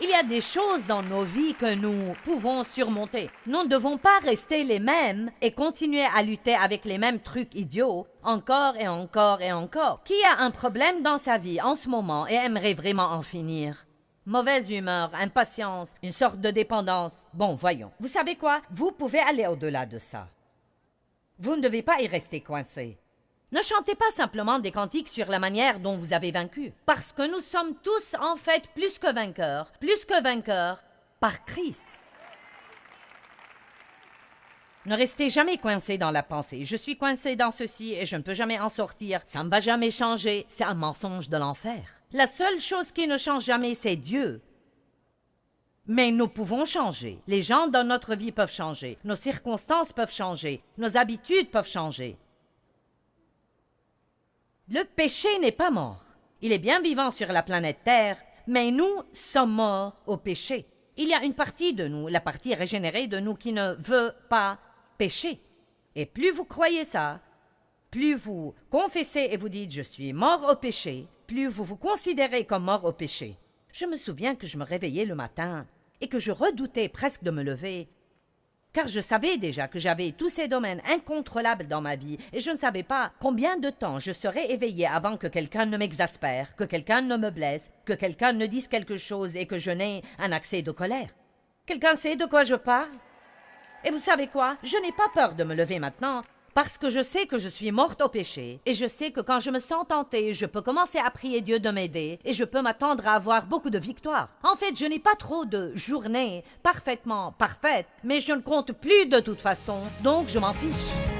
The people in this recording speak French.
Il y a des choses dans nos vies que nous pouvons surmonter. Nous ne devons pas rester les mêmes et continuer à lutter avec les mêmes trucs idiots encore et encore et encore. Qui a un problème dans sa vie en ce moment et aimerait vraiment en finir? Mauvaise humeur, impatience, une sorte de dépendance. Bon, voyons. Vous savez quoi? Vous pouvez aller au-delà de ça. Vous ne devez pas y rester coincé. Ne chantez pas simplement des cantiques sur la manière dont vous avez vaincu, parce que nous sommes tous en fait plus que vainqueurs, plus que vainqueurs par Christ. Ne restez jamais coincé dans la pensée. Je suis coincé dans ceci et je ne peux jamais en sortir. Ça ne va jamais changer. C'est un mensonge de l'enfer. La seule chose qui ne change jamais, c'est Dieu. Mais nous pouvons changer. Les gens dans notre vie peuvent changer. Nos circonstances peuvent changer. Nos habitudes peuvent changer. Le péché n'est pas mort. Il est bien vivant sur la planète Terre, mais nous sommes morts au péché. Il y a une partie de nous, la partie régénérée de nous, qui ne veut pas pécher. Et plus vous croyez ça, plus vous confessez et vous dites je suis mort au péché, plus vous vous considérez comme mort au péché. Je me souviens que je me réveillais le matin et que je redoutais presque de me lever, car je savais déjà que j'avais tous ces domaines incontrôlables dans ma vie et je ne savais pas combien de temps je serais éveillé avant que quelqu'un ne m'exaspère, que quelqu'un ne me blesse, que quelqu'un ne dise quelque chose et que je n'ai un accès de colère. Quelqu'un sait de quoi je parle? Et vous savez quoi? Je n'ai pas peur de me lever maintenant parce que je sais que je suis morte au péché, et je sais que quand je me sens tentée, je peux commencer à prier Dieu de m'aider, et je peux m'attendre à avoir beaucoup de victoires. En fait, je n'ai pas trop de journées parfaitement parfaites, mais je ne compte plus de toute façon, donc je m'en fiche.